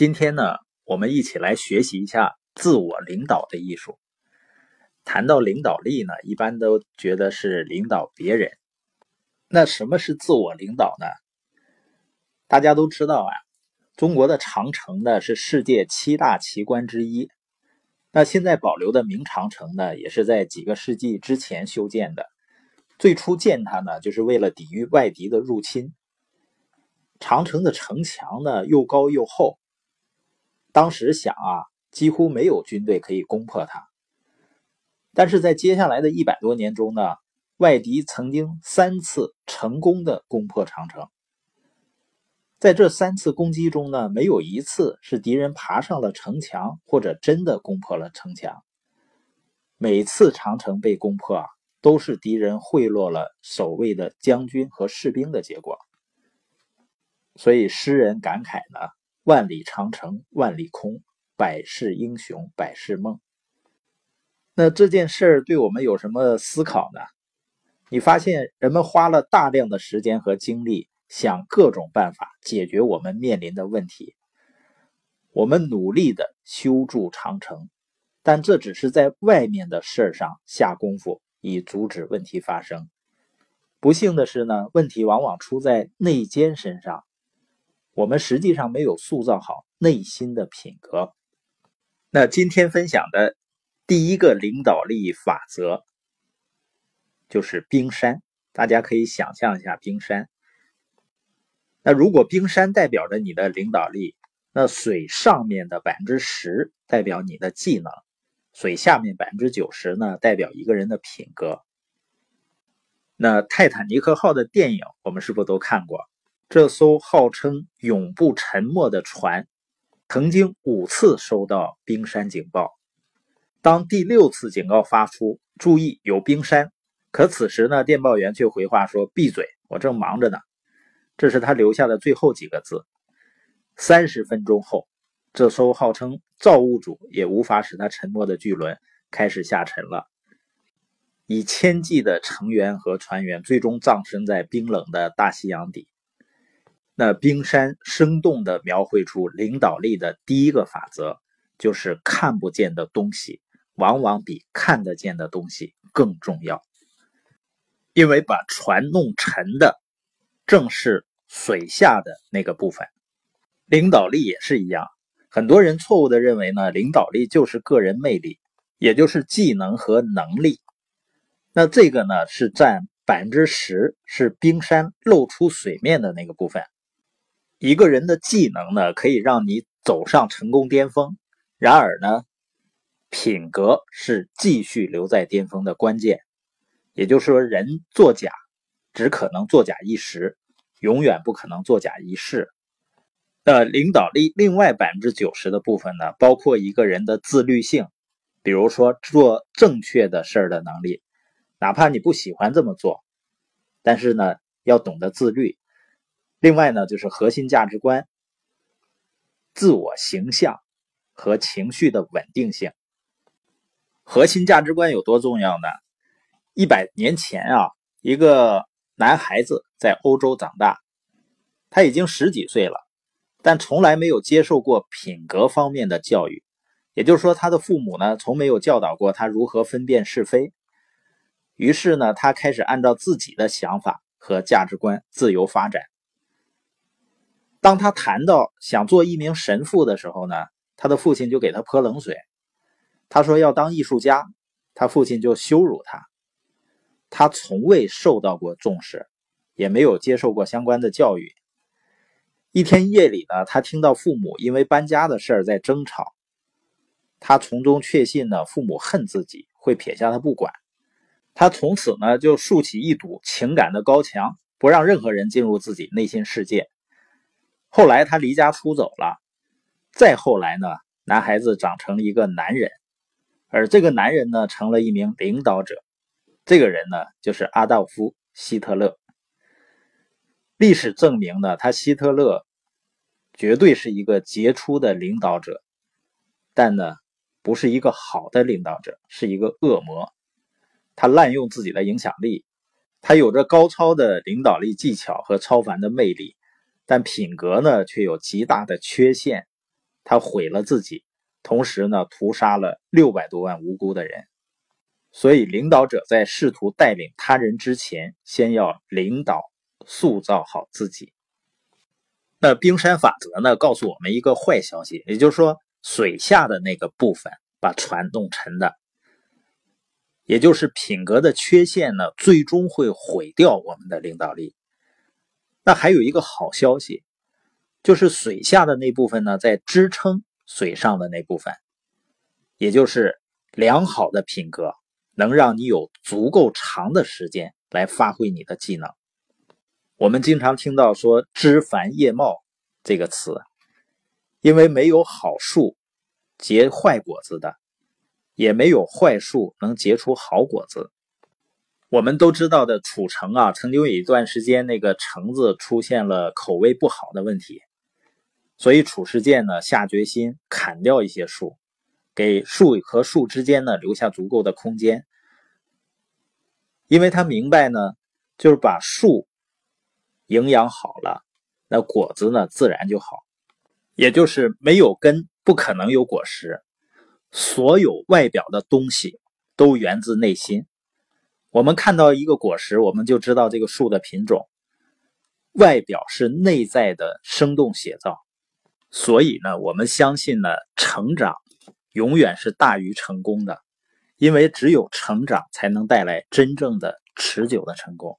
今天呢，我们一起来学习一下自我领导的艺术。谈到领导力呢，一般都觉得是领导别人。那什么是自我领导呢？大家都知道啊，中国的长城呢是世界七大奇观之一。那现在保留的明长城呢，也是在几个世纪之前修建的。最初建它呢，就是为了抵御外敌的入侵。长城的城墙呢，又高又厚。当时想啊，几乎没有军队可以攻破它。但是在接下来的一百多年中呢，外敌曾经三次成功的攻破长城。在这三次攻击中呢，没有一次是敌人爬上了城墙或者真的攻破了城墙。每次长城被攻破啊，都是敌人贿赂了守卫的将军和士兵的结果。所以诗人感慨呢。万里长城万里空，百世英雄百世梦。那这件事儿对我们有什么思考呢？你发现人们花了大量的时间和精力，想各种办法解决我们面临的问题。我们努力的修筑长城，但这只是在外面的事儿上下功夫，以阻止问题发生。不幸的是呢，问题往往出在内奸身上。我们实际上没有塑造好内心的品格。那今天分享的第一个领导力法则就是冰山。大家可以想象一下冰山。那如果冰山代表着你的领导力，那水上面的百分之十代表你的技能，水下面百分之九十呢代表一个人的品格。那泰坦尼克号的电影我们是不是都看过？这艘号称永不沉没的船，曾经五次收到冰山警报。当第六次警告发出，注意有冰山，可此时呢，电报员却回话说：“闭嘴，我正忙着呢。”这是他留下的最后几个字。三十分钟后，这艘号称造物主也无法使它沉没的巨轮开始下沉了。以千计的成员和船员最终葬身在冰冷的大西洋底。那冰山生动地描绘出领导力的第一个法则，就是看不见的东西往往比看得见的东西更重要。因为把船弄沉的正是水下的那个部分。领导力也是一样，很多人错误地认为呢，领导力就是个人魅力，也就是技能和能力。那这个呢是占百分之十，是冰山露出水面的那个部分。一个人的技能呢，可以让你走上成功巅峰。然而呢，品格是继续留在巅峰的关键。也就是说，人作假只可能作假一时，永远不可能作假一世。那，领导力另外百分之九十的部分呢，包括一个人的自律性，比如说做正确的事儿的能力，哪怕你不喜欢这么做，但是呢，要懂得自律。另外呢，就是核心价值观、自我形象和情绪的稳定性。核心价值观有多重要呢？一百年前啊，一个男孩子在欧洲长大，他已经十几岁了，但从来没有接受过品格方面的教育。也就是说，他的父母呢，从没有教导过他如何分辨是非。于是呢，他开始按照自己的想法和价值观自由发展。当他谈到想做一名神父的时候呢，他的父亲就给他泼冷水。他说要当艺术家，他父亲就羞辱他。他从未受到过重视，也没有接受过相关的教育。一天夜里呢，他听到父母因为搬家的事儿在争吵，他从中确信呢，父母恨自己，会撇下他不管。他从此呢，就竖起一堵情感的高墙，不让任何人进入自己内心世界。后来他离家出走了，再后来呢，男孩子长成了一个男人，而这个男人呢，成了一名领导者。这个人呢，就是阿道夫·希特勒。历史证明呢，他希特勒绝对是一个杰出的领导者，但呢，不是一个好的领导者，是一个恶魔。他滥用自己的影响力，他有着高超的领导力技巧和超凡的魅力。但品格呢，却有极大的缺陷，他毁了自己，同时呢，屠杀了六百多万无辜的人。所以，领导者在试图带领他人之前，先要领导塑造好自己。那冰山法则呢，告诉我们一个坏消息，也就是说，水下的那个部分把船弄沉的，也就是品格的缺陷呢，最终会毁掉我们的领导力。那还有一个好消息，就是水下的那部分呢，在支撑水上的那部分，也就是良好的品格。能让你有足够长的时间来发挥你的技能。我们经常听到说“枝繁叶茂”这个词，因为没有好树结坏果子的，也没有坏树能结出好果子。我们都知道的楚城啊，曾经有一段时间，那个橙子出现了口味不好的问题，所以褚时健呢下决心砍掉一些树。给树和树之间呢留下足够的空间，因为他明白呢，就是把树营养好了，那果子呢自然就好。也就是没有根不可能有果实，所有外表的东西都源自内心。我们看到一个果实，我们就知道这个树的品种，外表是内在的生动写照。所以呢，我们相信呢，成长。永远是大于成功的，因为只有成长才能带来真正的持久的成功。